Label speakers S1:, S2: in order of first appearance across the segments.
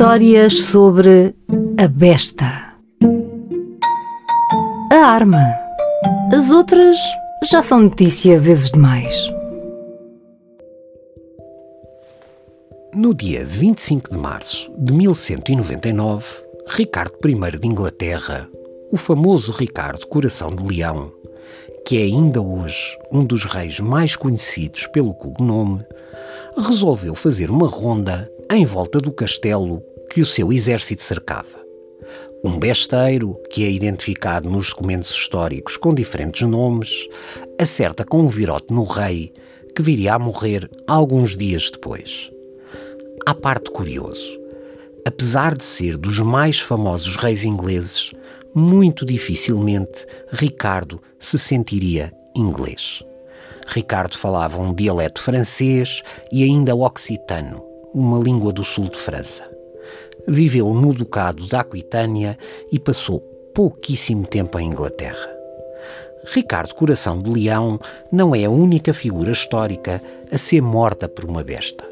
S1: Histórias sobre a besta. A arma. As outras já são notícia vezes demais.
S2: No dia 25 de março de 1199, Ricardo I de Inglaterra, o famoso Ricardo Coração de Leão, que é ainda hoje um dos reis mais conhecidos pelo cognome, resolveu fazer uma ronda em volta do castelo que o seu exército cercava. Um besteiro, que é identificado nos documentos históricos com diferentes nomes, acerta com um virote no rei, que viria a morrer alguns dias depois. À parte curioso, apesar de ser dos mais famosos reis ingleses, muito dificilmente Ricardo se sentiria inglês. Ricardo falava um dialeto francês e ainda occitano, uma língua do sul de França. Viveu no Ducado da Aquitânia e passou pouquíssimo tempo em Inglaterra. Ricardo Coração de Leão não é a única figura histórica a ser morta por uma besta.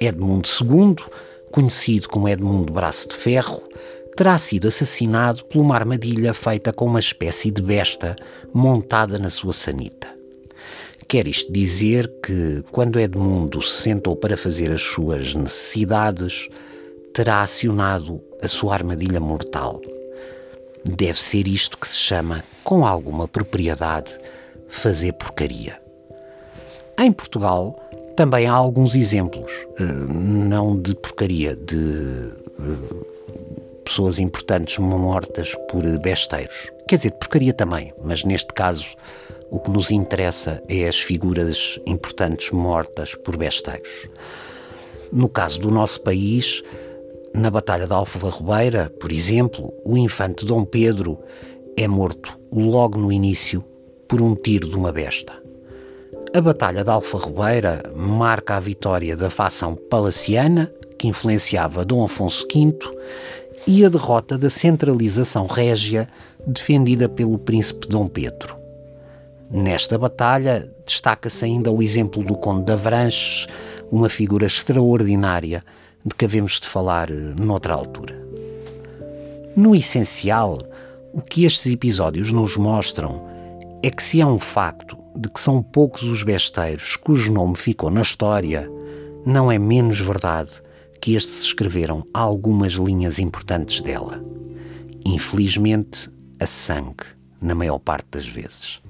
S2: Edmundo II, conhecido como Edmundo Braço de Ferro, terá sido assassinado por uma armadilha feita com uma espécie de besta montada na sua sanita. Quer isto dizer que, quando Edmundo se sentou para fazer as suas necessidades, terá acionado a sua armadilha mortal. Deve ser isto que se chama, com alguma propriedade, fazer porcaria. Em Portugal, também há alguns exemplos, eh, não de porcaria, de eh, pessoas importantes mortas por besteiros. Quer dizer, de porcaria também, mas neste caso o que nos interessa é as figuras importantes mortas por besteiros. No caso do nosso país, na Batalha de Alfarrobeira, por exemplo, o infante Dom Pedro é morto logo no início por um tiro de uma besta. A Batalha de Alfarrobeira marca a vitória da facção palaciana, que influenciava Dom Afonso V, e a derrota da centralização régia defendida pelo príncipe Dom Pedro. Nesta batalha, destaca-se ainda o exemplo do Conde de Avranches, uma figura extraordinária de que havemos de falar eh, noutra altura. No essencial, o que estes episódios nos mostram é que se há um facto de que são poucos os besteiros cujo nome ficou na história, não é menos verdade que estes escreveram algumas linhas importantes dela. Infelizmente, a sangue, na maior parte das vezes.